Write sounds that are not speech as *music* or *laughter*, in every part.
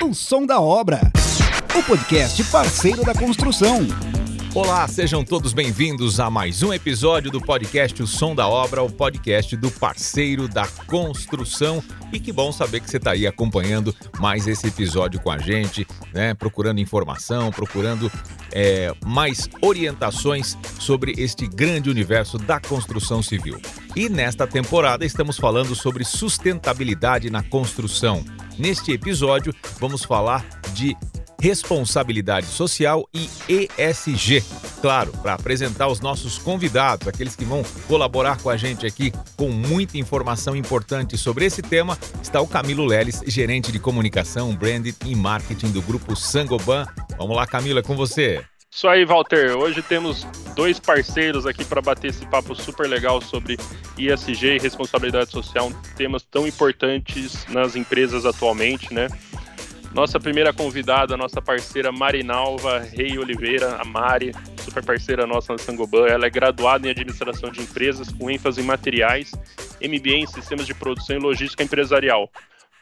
O Som da Obra, o podcast parceiro da construção. Olá, sejam todos bem-vindos a mais um episódio do podcast O Som da Obra, o podcast do parceiro da construção. E que bom saber que você está aí acompanhando mais esse episódio com a gente, né? Procurando informação, procurando é, mais orientações sobre este grande universo da construção civil. E nesta temporada estamos falando sobre sustentabilidade na construção. Neste episódio, vamos falar de responsabilidade social e ESG. Claro, para apresentar os nossos convidados, aqueles que vão colaborar com a gente aqui com muita informação importante sobre esse tema, está o Camilo Leles, gerente de comunicação, branding e marketing do grupo Sangoban. Vamos lá, Camilo, é com você. Isso aí, Walter. Hoje temos dois parceiros aqui para bater esse papo super legal sobre ESG e responsabilidade social, temas tão importantes nas empresas atualmente, né? Nossa primeira convidada, nossa parceira Marinalva Rei Oliveira, a Mari, super parceira nossa na Sangoban. Ela é graduada em administração de empresas com ênfase em materiais, MBA em sistemas de produção e logística empresarial.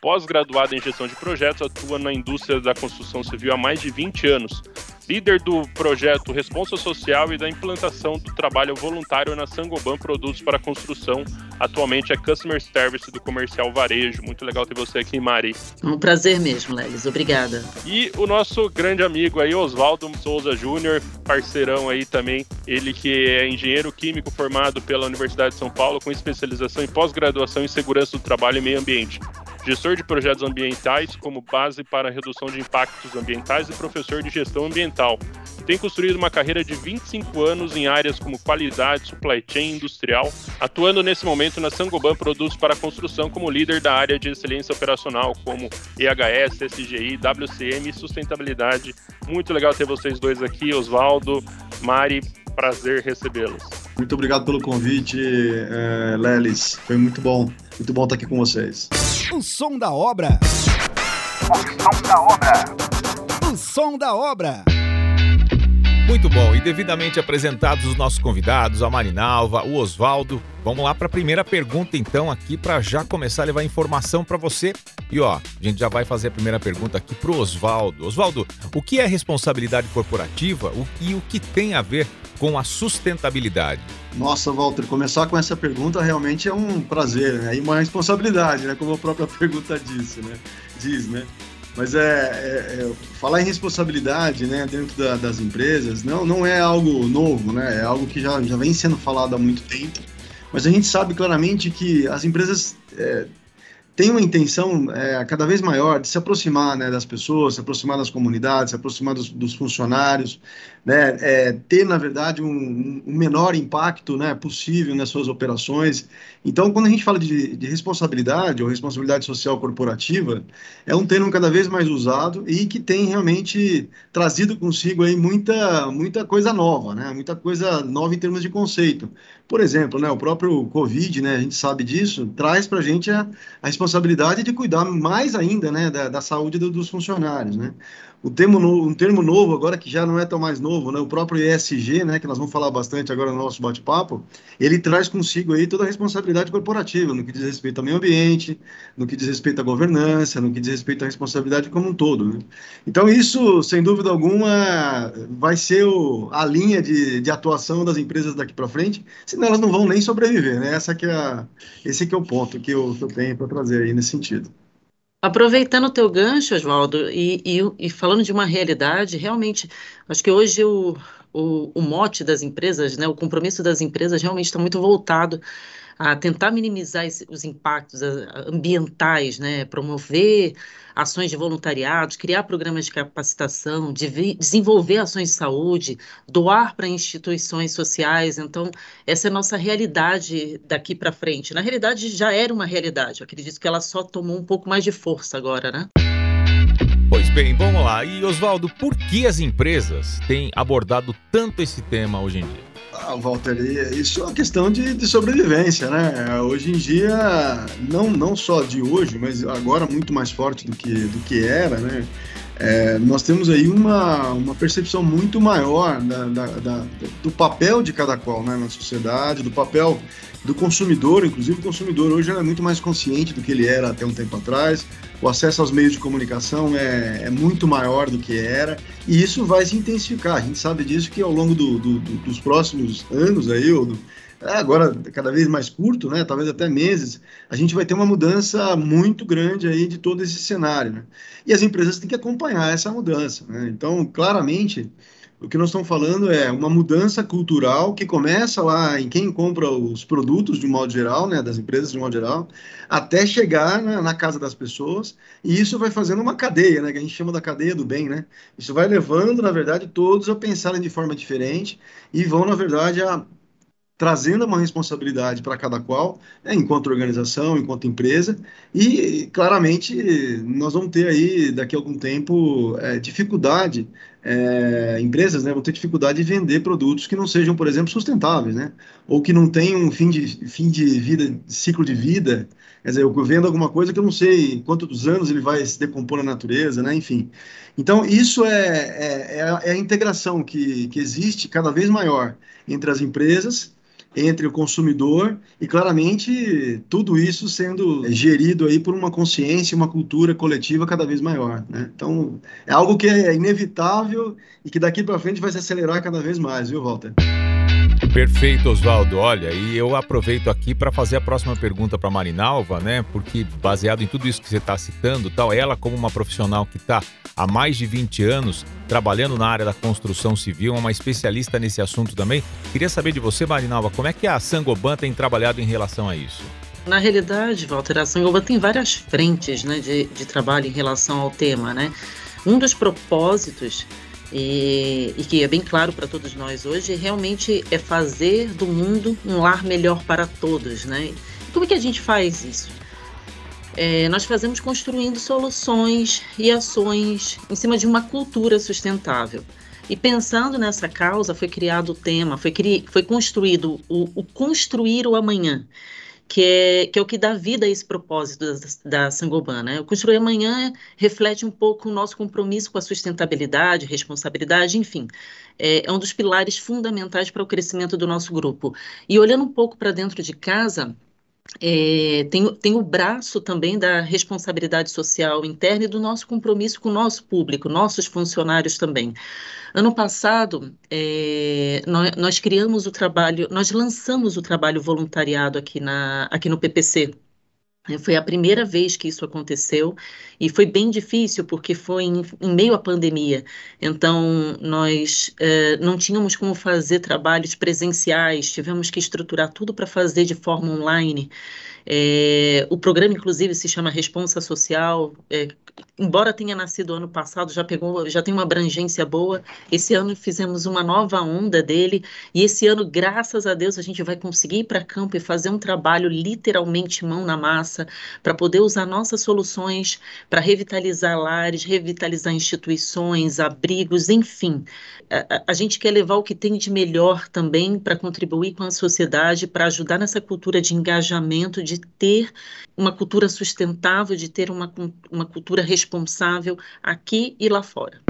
Pós-graduada em gestão de projetos, atua na indústria da construção civil há mais de 20 anos líder do projeto Responsa Social e da implantação do trabalho voluntário na Sangoban Produtos para Construção. Atualmente é Customer Service do Comercial Varejo. Muito legal ter você aqui, Mari. Um prazer mesmo, Lelis. Obrigada. E o nosso grande amigo aí, Oswaldo Souza Júnior, parceirão aí também. Ele que é engenheiro químico formado pela Universidade de São Paulo com especialização em pós-graduação em segurança do trabalho e meio ambiente gestor de projetos ambientais como base para a redução de impactos ambientais e professor de gestão ambiental. Tem construído uma carreira de 25 anos em áreas como qualidade, supply chain industrial, atuando nesse momento na Sangoban Produtos para Construção como líder da área de excelência operacional, como EHS, SGI, WCM e sustentabilidade. Muito legal ter vocês dois aqui, Oswaldo, Mari, prazer recebê-los. Muito obrigado pelo convite, é, Lelis. Foi muito bom. Muito bom estar aqui com vocês. O som da obra. O som da obra. O som da obra. Muito bom, e devidamente apresentados os nossos convidados, a Marinalva, o Oswaldo. Vamos lá para a primeira pergunta, então, aqui, para já começar a levar informação para você. E ó, a gente já vai fazer a primeira pergunta aqui para o Oswaldo. Oswaldo, o que é responsabilidade corporativa e o que tem a ver com a sustentabilidade? Nossa, Walter, começar com essa pergunta realmente é um prazer, né? E uma responsabilidade, né? Como a própria *laughs* pergunta disse, né? Diz, né? Mas é, é, é, falar em responsabilidade né, dentro da, das empresas não, não é algo novo, né? É algo que já, já vem sendo falado há muito tempo. Mas a gente sabe claramente que as empresas é, tem uma intenção é, cada vez maior de se aproximar né, das pessoas, se aproximar das comunidades, se aproximar dos, dos funcionários, né, é, ter, na verdade, um, um, menor impacto né, possível nas suas operações. Então, quando a gente fala de, de, responsabilidade ou responsabilidade social corporativa, é um termo cada vez mais usado e que tem realmente trazido consigo aí muita, muita coisa nova, né, muita coisa nova em termos de conceito. Por exemplo, né, o próprio Covid, né, a gente sabe disso, traz para a gente a, responsabilidade de cuidar mais ainda né, da, da saúde do, dos funcionários. Né o termo um termo novo agora que já não é tão mais novo, né? O próprio ESG, né? Que nós vamos falar bastante agora no nosso bate-papo, ele traz consigo aí toda a responsabilidade corporativa no que diz respeito ao meio ambiente, no que diz respeito à governança, no que diz respeito à responsabilidade como um todo. Né? Então isso, sem dúvida alguma, vai ser o, a linha de, de atuação das empresas daqui para frente, senão elas não vão nem sobreviver, né? Essa que é a, esse que é o ponto que eu, que eu tenho para trazer aí nesse sentido. Aproveitando o teu gancho, Oswaldo, e, e, e, falando de uma realidade, realmente, acho que hoje o, o, o mote das empresas, né, o compromisso das empresas realmente está muito voltado a tentar minimizar esse, os impactos ambientais, né, promover ações de voluntariado, criar programas de capacitação, de desenvolver ações de saúde, doar para instituições sociais. Então, essa é a nossa realidade daqui para frente. Na realidade, já era uma realidade. Eu acredito que ela só tomou um pouco mais de força agora, né? Pois bem, vamos lá. E Oswaldo, por que as empresas têm abordado tanto esse tema hoje em dia? Ah, Walter, isso é uma questão de, de, sobrevivência, né? Hoje em dia, não, não só de hoje, mas agora muito mais forte do que, do que era, né? É, nós temos aí uma, uma percepção muito maior da, da, da, do papel de cada qual né, na sociedade, do papel do consumidor, inclusive o consumidor hoje é muito mais consciente do que ele era até um tempo atrás, o acesso aos meios de comunicação é, é muito maior do que era, e isso vai se intensificar, a gente sabe disso que ao longo do, do, do, dos próximos anos aí, ou do, agora cada vez mais curto, né, talvez até meses, a gente vai ter uma mudança muito grande aí de todo esse cenário, né? E as empresas têm que acompanhar essa mudança, né? Então, claramente, o que nós estamos falando é uma mudança cultural que começa lá em quem compra os produtos de um modo geral, né, das empresas de um modo geral, até chegar na, na, casa das pessoas, e isso vai fazendo uma cadeia, né, que a gente chama da cadeia do bem, né? Isso vai levando, na verdade, todos a pensarem de forma diferente e vão, na verdade, a trazendo uma responsabilidade para cada qual, né, enquanto organização, enquanto empresa, e claramente nós vamos ter aí, daqui a algum tempo, é, dificuldade, é, empresas né, vão ter dificuldade de vender produtos que não sejam, por exemplo, sustentáveis, né, ou que não tenham um fim de, fim de vida, ciclo de vida, quer dizer, eu vendo alguma coisa que eu não sei quantos anos ele vai se decompor na natureza, né, enfim. Então, isso é, é, é a, é a integração que, que existe cada vez maior entre as empresas entre o consumidor e claramente tudo isso sendo gerido aí por uma consciência, uma cultura coletiva cada vez maior, né? Então é algo que é inevitável e que daqui para frente vai se acelerar cada vez mais, viu, Walter? Perfeito, Oswaldo. Olha, e eu aproveito aqui para fazer a próxima pergunta para Marinalva, né? Porque baseado em tudo isso que você está citando, tal, ela como uma profissional que está há mais de 20 anos trabalhando na área da construção civil, é uma especialista nesse assunto também. Queria saber de você, Marinalva, como é que a Sangoban tem trabalhado em relação a isso? Na realidade, Walter, a Sangoban tem várias frentes né, de, de trabalho em relação ao tema, né? Um dos propósitos e, e, que é bem claro para todos nós hoje, realmente é fazer do mundo um lar melhor para todos, né? Como é que a gente faz isso? É, nós fazemos construindo soluções e ações em cima de uma cultura sustentável. E pensando nessa causa, foi criado o tema, foi, cri, foi construído o, o construir o amanhã que é, que é o que dá vida a esse propósito da, da Sangoban. Né? O Construir Amanhã reflete um pouco o nosso compromisso com a sustentabilidade, responsabilidade, enfim. É, é um dos pilares fundamentais para o crescimento do nosso grupo. E olhando um pouco para dentro de casa, é, tem, tem o braço também da responsabilidade social interna e do nosso compromisso com o nosso público, nossos funcionários também. Ano passado, é, nós, nós, criamos o trabalho, nós lançamos o trabalho voluntariado aqui, na, aqui no PPC, foi a primeira vez que isso aconteceu e foi bem difícil porque foi em, em meio à pandemia. Então, nós eh, não tínhamos como fazer trabalhos presenciais, tivemos que estruturar tudo para fazer de forma online. É, o programa, inclusive, se chama Responsa Social. É, embora tenha nascido ano passado, já pegou, já tem uma abrangência boa. Esse ano fizemos uma nova onda dele e esse ano, graças a Deus, a gente vai conseguir ir para campo e fazer um trabalho literalmente mão na massa para poder usar nossas soluções para revitalizar lares, revitalizar instituições, abrigos, enfim. A, a gente quer levar o que tem de melhor também para contribuir com a sociedade, para ajudar nessa cultura de engajamento, de ter uma cultura sustentável, de ter uma, uma cultura responsável aqui e lá fora.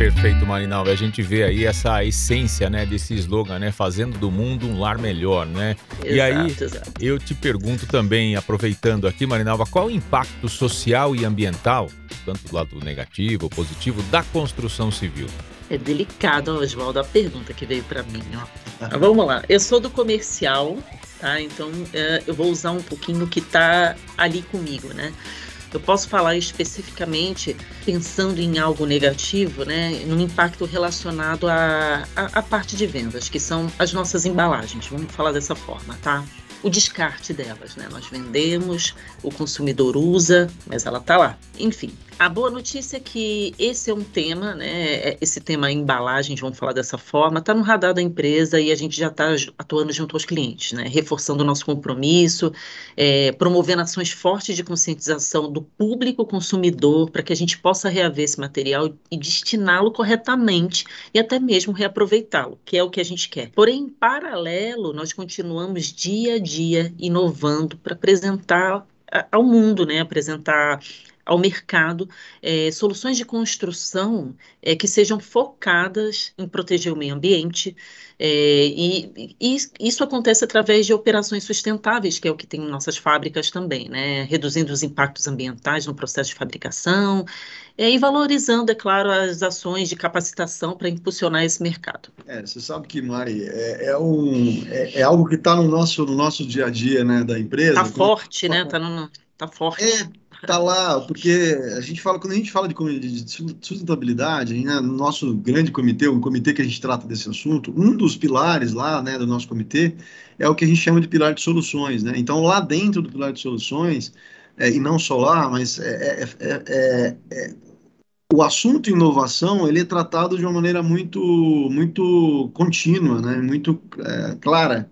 Perfeito, Marinalva. A gente vê aí essa essência, né, desse slogan, né, fazendo do mundo um lar melhor, né? Exato, e aí, exato. eu te pergunto também, aproveitando aqui, Marinalva, qual o impacto social e ambiental, tanto do lado negativo ou positivo, da construção civil? É delicado, Oswaldo, a pergunta que veio para mim. Ó. Vamos lá. Eu sou do comercial, tá? Então é, eu vou usar um pouquinho que está ali comigo, né? Eu posso falar especificamente pensando em algo negativo, né, num impacto relacionado à, à, à parte de vendas, que são as nossas embalagens, vamos falar dessa forma, tá? o descarte delas, né? Nós vendemos, o consumidor usa, mas ela está lá. Enfim, a boa notícia é que esse é um tema, né? É, esse tema embalagens, vamos falar dessa forma, está no radar da empresa e a gente já está atuando junto aos clientes, né? Reforçando o nosso compromisso, é, promovendo ações fortes de conscientização do público consumidor para que a gente possa reaver esse material e destiná-lo corretamente e até mesmo reaproveitá-lo, que é o que a gente quer. Porém, em paralelo, nós continuamos dia a dia inovando para apresentar ao mundo, né? Apresentar ao mercado é, soluções de construção é, que sejam focadas em proteger o meio ambiente, é, e, e, isso acontece através de operações sustentáveis, que é o que tem em nossas fábricas também, né? reduzindo os impactos ambientais no processo de fabricação é, e valorizando, é claro, as ações de capacitação para impulsionar esse mercado. É, você sabe que, Mari, é, é um, é, é algo que está no nosso, no nosso dia a dia né, da empresa. Está forte, né? Está tá forte. É, tá lá, porque a gente fala, quando a gente fala de, de sustentabilidade, né, no nosso grande comitê, o comitê que a gente trata desse assunto, um dos pilares lá, né, do nosso comitê é o que a gente chama de pilar de soluções, né? Então, lá dentro do pilar de soluções, é, e não só lá, mas é, é, é, o assunto inovação ele é tratado de uma maneira muito muito contínua, né? Muito clara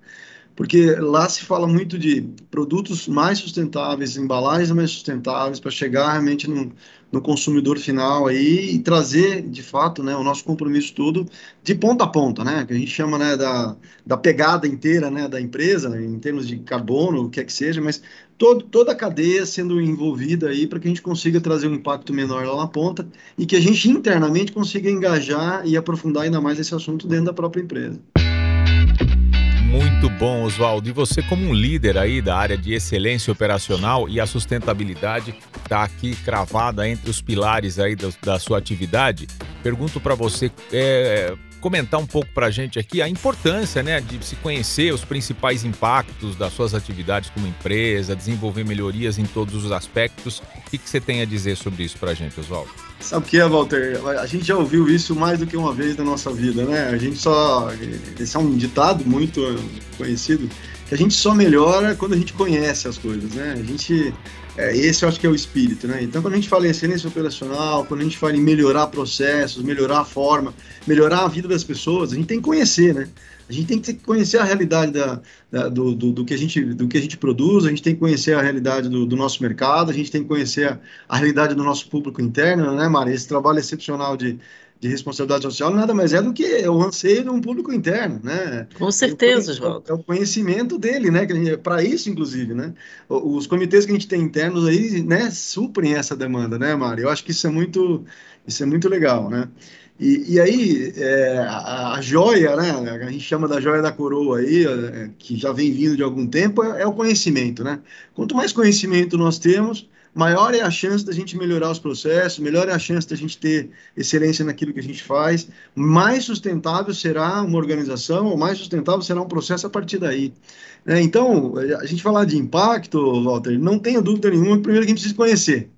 porque lá se fala muito de produtos mais sustentáveis, embalagens mais sustentáveis, para chegar realmente no, no, consumidor final aí e trazer, de fato, né, o nosso compromisso todo de ponta a ponta, né, que a gente chama né, da, da pegada inteira né, da empresa, né, em termos de carbono, o que é que seja, mas todo, toda a cadeia sendo envolvida aí para que a gente consiga trazer um impacto menor lá na ponta e que a gente internamente consiga engajar e aprofundar ainda mais esse assunto dentro da própria empresa. Muito bom, Oswaldo. E você, como um líder aí da área de excelência operacional e a sustentabilidade está aqui cravada entre os pilares aí da, sua atividade, pergunto para você é, comentar um pouco para a gente aqui a importância né, de se conhecer os principais impactos das suas atividades como empresa, desenvolver melhorias em todos os aspectos. O que, que você tem a dizer sobre isso para a gente, Oswaldo? Sabe o que é, Walter? A gente já ouviu isso mais do que uma vez na nossa vida, né? A gente só. Esse é um ditado muito conhecido, que a gente só melhora quando a gente conhece as coisas, né? A gente. É, esse eu acho que é o espírito, né? Então, quando a gente fala em excelência operacional, quando a gente fala em melhorar processos, melhorar a forma, melhorar a vida das pessoas, a gente tem que conhecer, né? A gente tem que conhecer a realidade da, da do, do, do, que a gente, do que a gente produz, a gente tem que conhecer a realidade do, do nosso mercado, a gente tem que conhecer a, a, realidade do nosso público interno, né, Mari? Esse trabalho excepcional de, de responsabilidade social nada mais é do que o anseio de um público interno, né? Com certeza, João. É o conhecimento dele, né? Para isso, inclusive, né? Os comitês que a gente tem internos aí, né, suprem essa demanda, né, Mari? Eu acho que isso é muito, isso é muito legal, né? E, e aí, é, a, a, joia, né, a gente chama da joia da coroa aí, é, que já vem vindo de algum tempo, é, é, o conhecimento, né? Quanto mais conhecimento nós temos, maior é a chance da gente melhorar os processos, melhor é a chance da gente ter excelência naquilo que a gente faz, mais sustentável será uma organização, ou mais sustentável será um processo a partir daí. É, então, a gente falar de impacto, Walter, não tenha dúvida nenhuma, primeiro que a gente precisa conhecer.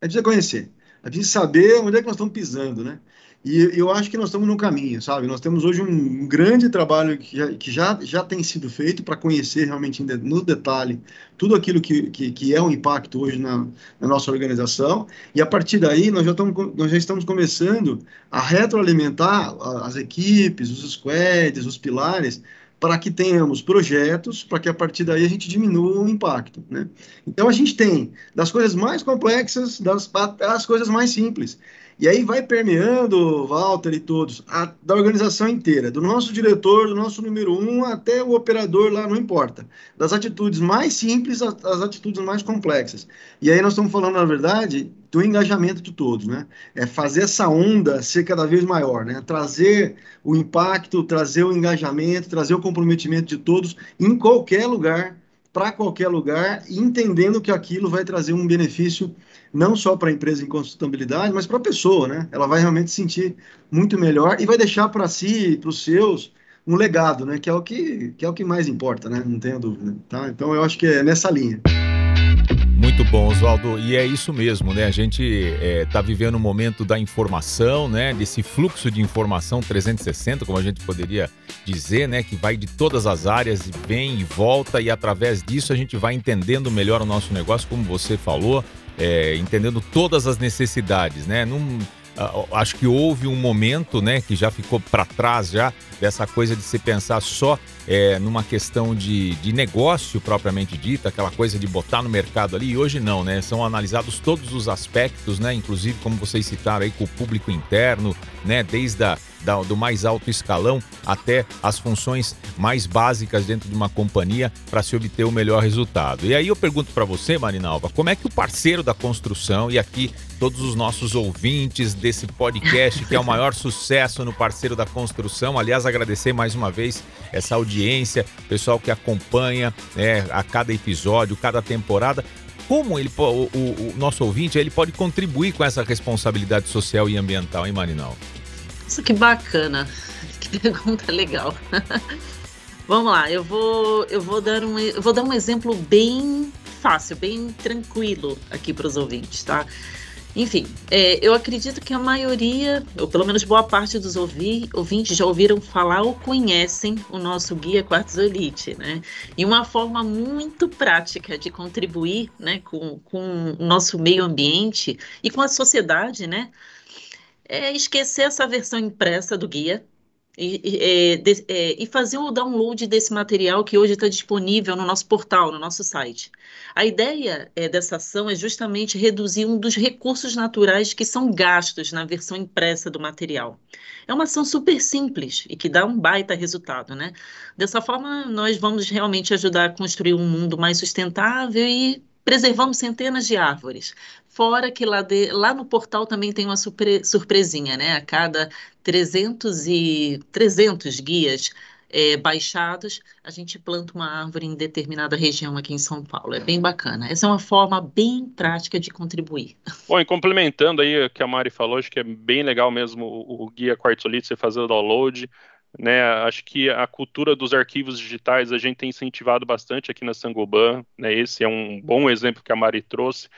A gente precisa conhecer. A gente precisa saber onde é que nós estamos pisando, né? E eu acho que nós estamos no caminho, sabe? Nós temos hoje um grande trabalho que já, já tem sido feito para conhecer realmente no detalhe tudo aquilo que, que, que é um impacto hoje na, na, nossa organização. E a partir daí, nós já, estamos, nós já estamos começando a retroalimentar as equipes, os squads, os pilares, para que tenhamos projetos, para que a partir daí a gente diminua o impacto. Né? Então, a gente tem das coisas mais complexas das, das coisas mais simples. E aí vai permeando, Walter e todos, a, da organização inteira, do nosso diretor, do nosso número um, até o operador lá, não importa. Das atitudes mais simples às, atitudes mais complexas. E aí nós estamos falando, na verdade, do engajamento de todos, né? É fazer essa onda ser cada vez maior, né? Trazer o impacto, trazer o engajamento, trazer o comprometimento de todos em qualquer lugar, para qualquer lugar, entendendo que aquilo vai trazer um benefício não só para a empresa em sustentabilidade, mas para a pessoa, né? Ela vai realmente se sentir muito melhor e vai deixar para si e para os seus um legado, né? Que é o que, que é o que mais importa, né? Não tenho dúvida. Tá? Então eu acho que é nessa linha. Muito bom, Oswaldo. E é isso mesmo, né? A gente está é, vivendo um momento da informação, né? Desse fluxo de informação 360, como a gente poderia dizer, né? Que vai de todas as áreas e vem e volta, e através disso a gente vai entendendo melhor o nosso negócio, como você falou, é, entendendo todas as necessidades, né? Num, acho que houve um momento, né, que já ficou para trás já dessa coisa de se pensar só é, numa questão de, de negócio propriamente dita, aquela coisa de botar no mercado ali, e hoje não, né? São analisados todos os aspectos, né? Inclusive, como vocês citaram aí, com o público interno, né? Desde a, da, do mais alto escalão até as funções mais básicas dentro de uma companhia para se obter o melhor resultado. E aí eu pergunto para você, Marinalva, como é que o parceiro da construção, e aqui todos os nossos ouvintes desse podcast, que é o maior *laughs* sucesso no parceiro da construção, aliás, agradecer mais uma vez essa audiência, pessoal que acompanha né, a cada episódio, cada temporada, como ele, o, o, o, nosso ouvinte ele pode contribuir com essa responsabilidade social e ambiental, hein, Marinal? Isso que bacana. Que pergunta legal. *laughs* Vamos lá, eu vou, eu vou dar um, eu vou dar um exemplo bem fácil, bem tranquilo aqui para os ouvintes, tá? Enfim, é, eu acredito que a maioria, ou pelo menos boa parte dos ouvi, ouvintes já ouviram falar ou conhecem o nosso guia Quartzo Elite, né? E uma forma muito prática de contribuir né, com, com o nosso meio ambiente e com a sociedade, né? É esquecer essa versão impressa do guia e, e, é, é, e, fazer o download desse material que hoje está disponível no nosso portal, no nosso site. A ideia é, dessa ação é justamente reduzir um dos recursos naturais que são gastos na versão impressa do material. É uma ação super simples e que dá um baita resultado, né? Dessa forma, nós vamos realmente ajudar a construir um mundo mais sustentável e preservamos centenas de árvores. Fora que lá, de, lá no portal também tem uma surpre, surpresinha, né? A cada 300, e, 300 guias é, baixados, a gente planta uma árvore em determinada região aqui em São Paulo. É bem bacana. Essa é uma forma bem prática de contribuir. *laughs* Bom, e complementando aí o que a Mari falou, acho que é bem legal mesmo o, o guia Quartzolite, você fazer o download. Né, acho que a cultura dos arquivos digitais a gente tem incentivado bastante aqui na Sangoban. Né, esse é um bom exemplo que a Mari trouxe.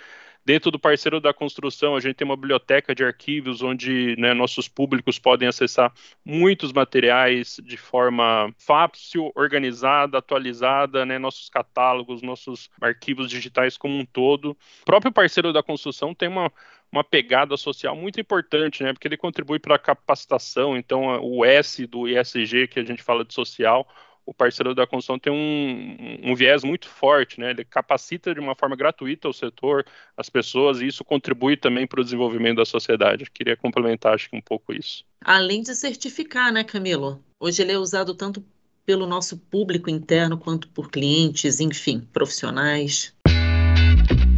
Dentro do parceiro da construção, a gente tem uma biblioteca de arquivos onde né, nossos públicos podem acessar muitos materiais de forma fácil, organizada, atualizada, né, nossos catálogos, nossos arquivos digitais como um todo. O próprio parceiro da construção tem uma, uma pegada social muito importante, né? Porque ele contribui para a capacitação. Então, o S do ESG, que a gente fala de social, o parceiro da construção tem um, um, viés muito forte, né? Ele capacita de uma forma gratuita o setor, as pessoas, e isso contribui também para o desenvolvimento da sociedade. Eu queria complementar, acho que um pouco isso. Além de certificar, né, Camilo? Hoje ele é usado tanto pelo nosso público interno quanto por clientes, enfim, profissionais.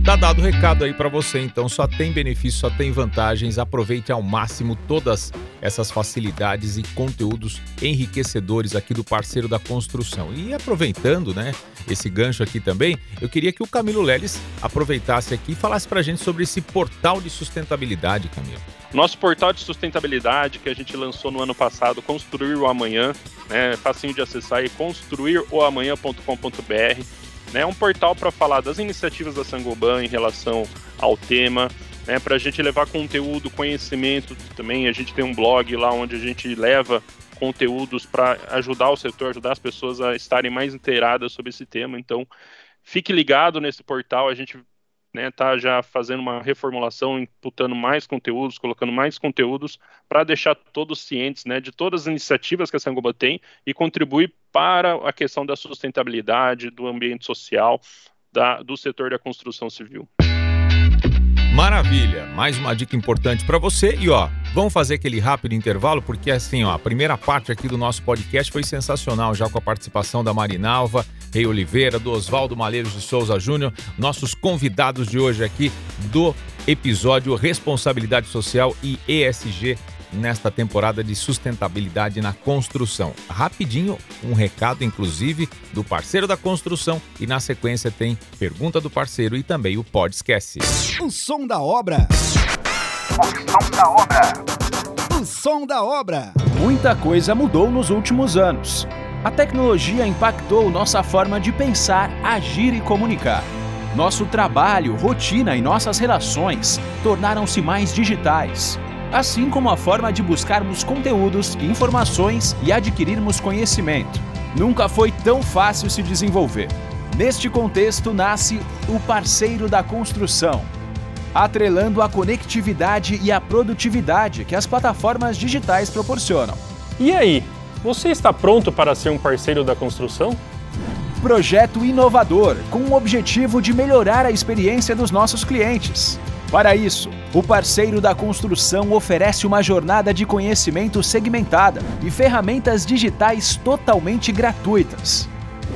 Tá dado o recado aí para você, então só tem benefício, só tem vantagens. Aproveite ao máximo todas essas facilidades e conteúdos enriquecedores aqui do parceiro da construção. E aproveitando, né, esse gancho aqui também, eu queria que o Camilo Leles aproveitasse aqui e falasse para a gente sobre esse portal de sustentabilidade, Camilo. Nosso portal de sustentabilidade que a gente lançou no ano passado, Construir o Amanhã, né, facinho de acessar aí, construiroamanhã.com.br né, um portal para falar das iniciativas da Sangoban em relação ao tema, né, para a gente levar conteúdo, conhecimento também. A gente tem um blog lá onde a gente leva conteúdos para ajudar o setor, ajudar as pessoas a estarem mais inteiradas sobre esse tema. Então, fique ligado nesse portal. A gente né, tá já fazendo uma reformulação, imputando mais conteúdos, colocando mais conteúdos para deixar todos cientes, né, de todas as iniciativas que a Sangoba tem e contribuir para a questão da sustentabilidade, do ambiente social, da, do setor da construção civil. Maravilha! Mais uma dica importante para você e ó, vamos fazer aquele rápido intervalo porque assim, ó, a primeira parte aqui do nosso podcast foi sensacional já com a participação da Marinalva, Rei Oliveira, do Oswaldo Malheiros de Souza Júnior, nossos convidados de hoje aqui do episódio Responsabilidade Social e ESG nesta temporada de sustentabilidade na construção. Rapidinho, um recado, inclusive, do parceiro da construção e na sequência tem pergunta do parceiro e também o Pode Esquece. O som da obra. O som da obra. O som da obra. Muita coisa mudou nos últimos anos. A tecnologia impactou nossa forma de pensar, agir e comunicar. Nosso trabalho, rotina e nossas relações tornaram-se mais digitais assim como a forma de buscarmos conteúdos, informações e adquirirmos conhecimento. Nunca foi tão fácil se desenvolver. Neste contexto nasce o parceiro da construção, atrelando a conectividade e a produtividade que as plataformas digitais proporcionam. E aí, Você está pronto para ser um parceiro da construção? Projeto inovador com o objetivo de melhorar a experiência dos nossos clientes. Para isso, o parceiro da construção oferece uma jornada de conhecimento segmentada e ferramentas digitais totalmente gratuitas.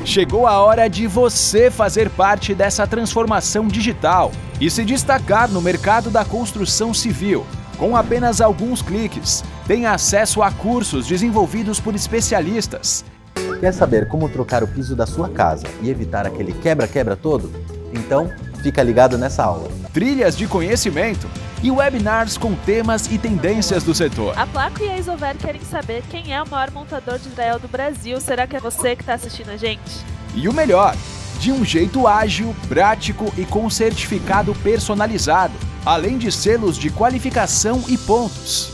Chegou a hora de você fazer parte dessa transformação digital e se destacar no mercado da construção civil. Com apenas alguns cliques, tem acesso a cursos desenvolvidos por especialistas. Quer saber como trocar o piso da sua casa e evitar aquele quebra-quebra todo? Então, fica ligado nessa aula. Trilhas de conhecimento e webinars com temas e tendências do setor. A Placo e a Isover querem saber quem é o maior montador de Israel do Brasil. Será que é você que está assistindo a gente? E o melhor, de um jeito ágil, prático e com certificado personalizado, além de selos de qualificação e pontos.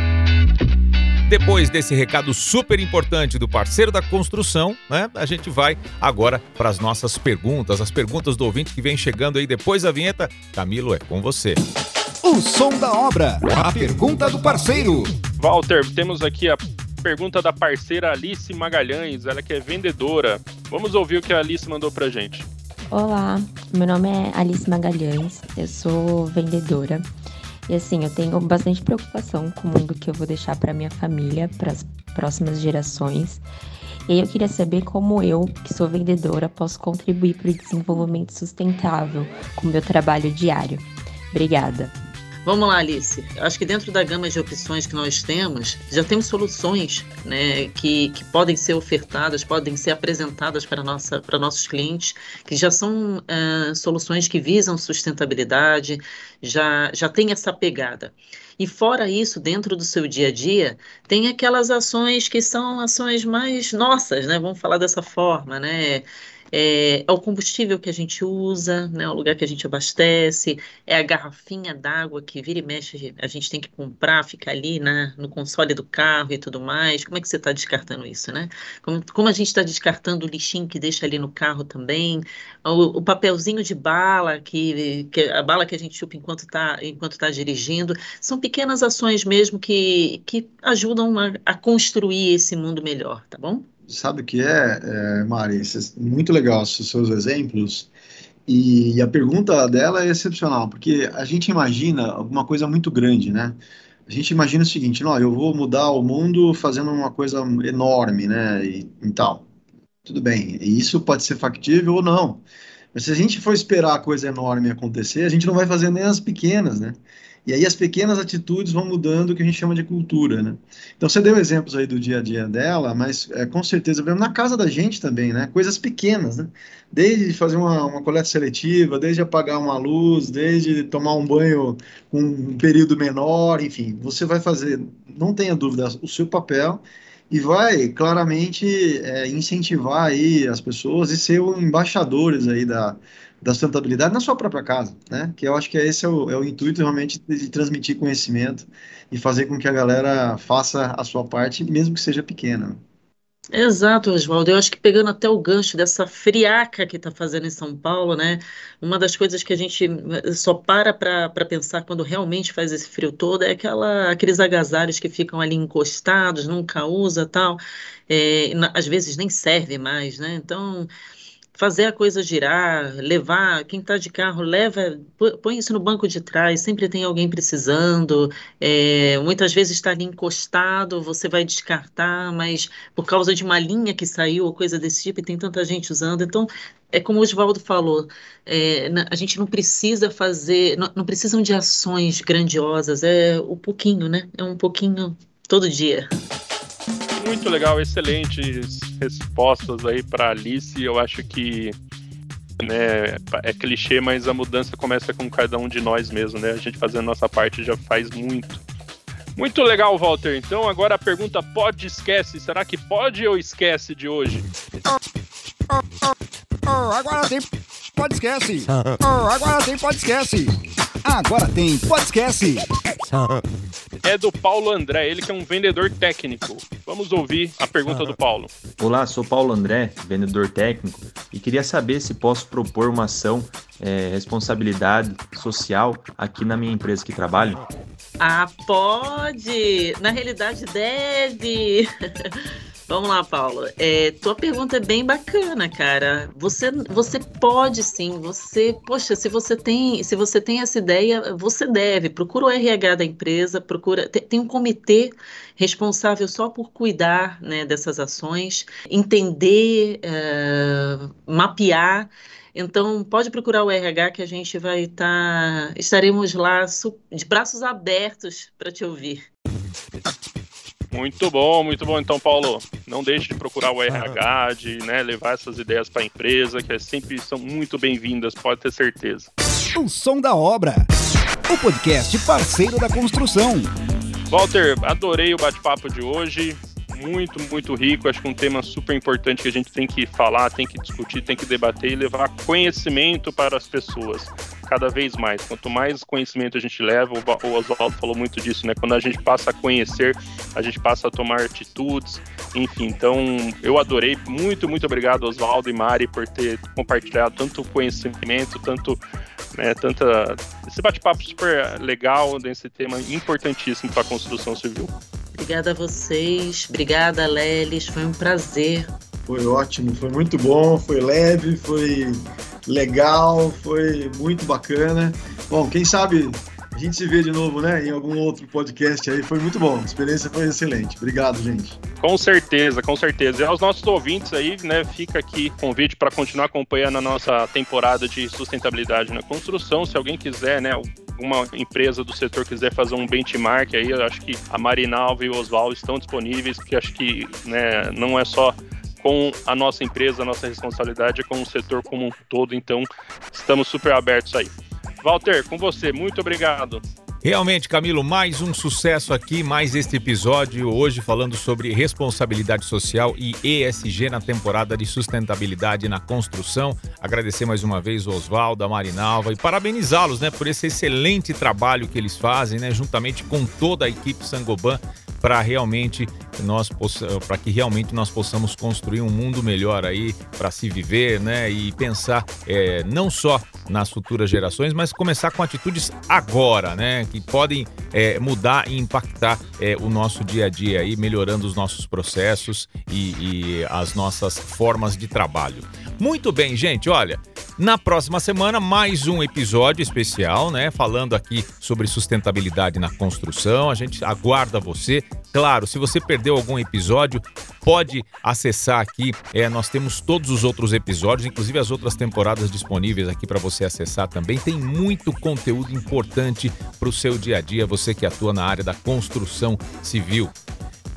Depois desse recado super importante do parceiro da construção, né? A gente vai agora para as nossas perguntas, as perguntas do ouvinte que vem chegando aí depois da vinheta. Camilo, é com você. O som da obra. A pergunta do parceiro. Walter, temos aqui a pergunta da parceira Alice Magalhães, ela que é vendedora. Vamos ouvir o que a Alice mandou pra gente. Olá, meu nome é Alice Magalhães, eu sou vendedora. E assim, eu tenho bastante preocupação com o mundo que eu vou deixar para minha família, para as próximas gerações. E eu queria saber como eu, que sou vendedora, posso contribuir para o desenvolvimento sustentável com meu trabalho diário. Obrigada. Vamos lá, Alice. Eu acho que dentro da gama de opções que nós temos, já temos soluções né, que, que podem ser ofertadas, podem ser apresentadas para, nossa, para nossos clientes, que já são uh, soluções que visam sustentabilidade, já, já tem essa pegada. E fora isso, dentro do seu dia a dia, tem aquelas ações que são ações mais nossas, né? Vamos falar dessa forma, né? É, é o combustível que a gente usa, né, o lugar que a gente abastece, é a garrafinha d'água que vira e mexe, a gente tem que comprar, fica ali né, no console do carro e tudo mais. Como é que você está descartando isso, né? Como, como a gente está descartando o lixinho que deixa ali no carro também, o, o papelzinho de bala, que, que, a bala que a gente chupa enquanto está enquanto tá dirigindo, são pequenas ações mesmo que, que ajudam a, a construir esse mundo melhor, tá bom? Sabe o que é, é Mari? Muito legal os seus exemplos. E a pergunta dela é excepcional, porque a gente imagina alguma coisa muito grande, né? A gente imagina o seguinte, não, eu vou mudar o mundo fazendo uma coisa enorme, né? E, e tal. Tudo bem, e isso pode ser factível ou não. Mas se a gente for esperar a coisa enorme acontecer, a gente não vai fazer nem as pequenas, né? E aí as pequenas atitudes vão mudando o que a gente chama de cultura, né? Então você deu exemplos aí do dia a dia dela, mas é, com certeza na casa da gente também, né? Coisas pequenas, né? Desde fazer uma, uma coleta seletiva, desde apagar uma luz, desde tomar um banho com um período menor, enfim, você vai fazer, não tenha dúvida, o seu papel e vai claramente é, incentivar aí as pessoas e ser embaixadores aí da, da sustentabilidade na sua própria casa, né? Que eu acho que esse é o, é o intuito realmente de transmitir conhecimento e fazer com que a galera faça a sua parte, mesmo que seja pequena. Exato, Oswaldo. Eu acho que pegando até o gancho dessa friaca que está fazendo em São Paulo, né? Uma das coisas que a gente só para para pensar quando realmente faz esse frio todo é aquela, aqueles agasalhos que ficam ali encostados, nunca usa tal, é, às vezes nem serve mais, né? Então fazer a coisa girar, levar, quem está de carro, leva, põe isso no banco de trás, sempre tem alguém precisando, é, muitas vezes está ali encostado, você vai descartar, mas por causa de uma linha que saiu ou coisa desse tipo, e tem tanta gente usando, então é como o Oswaldo falou, é, a gente não precisa fazer, não, não precisam de ações grandiosas, é o pouquinho, né? É um pouquinho todo dia. Muito legal, excelentes respostas aí para Alice. Eu acho que né, é clichê, mas a mudança começa com cada um de nós mesmo, né? A gente fazendo a nossa parte já faz muito. Muito legal, Walter. Então agora a pergunta pode esquece. Será que pode ou esquece de hoje? Oh, agora tem pode esquece. Oh, agora tem pode esquece. Agora tem pode esquece. É do Paulo André, ele que é um vendedor técnico. Vamos ouvir a pergunta do Paulo. Olá, sou Paulo André, vendedor técnico, e queria saber se posso propor uma ação é, responsabilidade social aqui na minha empresa que trabalho. Ah, pode! Na realidade, deve! *laughs* Vamos lá, Paulo. É, tua pergunta é bem bacana, cara. Você, você pode sim. Você, poxa, se você tem, se você tem essa ideia, você deve. Procura o RH da empresa. Procura. Tem, tem um comitê responsável só por cuidar, né, dessas ações, entender, é, mapear. Então, pode procurar o RH que a gente vai estar, tá, estaremos lá de braços abertos para te ouvir. Muito bom, muito bom. Então, Paulo, não deixe de procurar o RH, de né, levar essas ideias para a empresa, que é sempre são muito bem-vindas, pode ter certeza. O som da obra. O podcast parceiro da construção. Walter, adorei o bate-papo de hoje muito, muito rico. Acho que um tema super importante que a gente tem que falar, tem que discutir, tem que debater e levar conhecimento para as pessoas cada vez mais. Quanto mais conhecimento a gente leva, o Oswaldo falou muito disso, né? Quando a gente passa a conhecer, a gente passa a tomar atitudes, enfim. Então, eu adorei. Muito, muito obrigado, Oswaldo e Mari, por ter compartilhado tanto conhecimento, tanto né, tanta esse bate-papo super legal desse tema importantíssimo para a construção civil. Obrigada a vocês, obrigada Lelis, foi um prazer. Foi ótimo, foi muito bom, foi leve, foi legal, foi muito bacana. Bom, quem sabe a gente se vê de novo, né, em algum outro podcast aí. Foi muito bom, a experiência foi excelente. Obrigado, gente. Com certeza, com certeza. E aos nossos ouvintes aí, né, fica aqui convite para continuar acompanhando a nossa temporada de sustentabilidade na construção. Se alguém quiser, né, alguma empresa do setor quiser fazer um benchmark aí, eu acho que a Marinalva e o Oswaldo estão disponíveis, porque acho que né, não é só com a nossa empresa, a nossa responsabilidade com o setor como um todo, então estamos super abertos aí. Walter, com você, muito obrigado. Realmente, Camilo, mais um sucesso aqui, mais este episódio hoje falando sobre responsabilidade social e ESG na temporada de sustentabilidade na construção. Agradecer mais uma vez o Oswaldo, a Marinalva e parabenizá-los, né, por esse excelente trabalho que eles fazem, né, juntamente com toda a equipe Sangoban para realmente nós para que realmente nós possamos construir um mundo melhor aí para se viver, né? E pensar é, não só nas futuras gerações, mas começar com atitudes agora, né? Que podem é, mudar e impactar é, o nosso dia a dia aí, melhorando os nossos processos e, e as nossas formas de trabalho. Muito bem, gente. Olha, na próxima semana, mais um episódio especial, né? Falando aqui sobre sustentabilidade na construção. A gente aguarda você. Claro, se você perdeu algum episódio, pode acessar aqui. É, nós temos todos os outros episódios, inclusive as outras temporadas disponíveis aqui para você acessar também. Tem muito conteúdo importante para o seu dia a dia, você que atua na área da construção civil.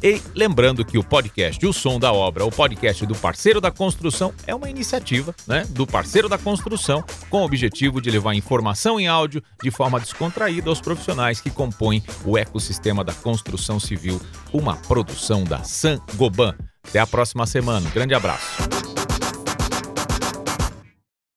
E lembrando que o podcast O Som da Obra, o podcast do Parceiro da Construção, é uma iniciativa né, do Parceiro da Construção com o objetivo de levar informação em áudio de forma descontraída aos profissionais que compõem o ecossistema da construção civil, uma produção da San Goban. Até a próxima semana. Um grande abraço.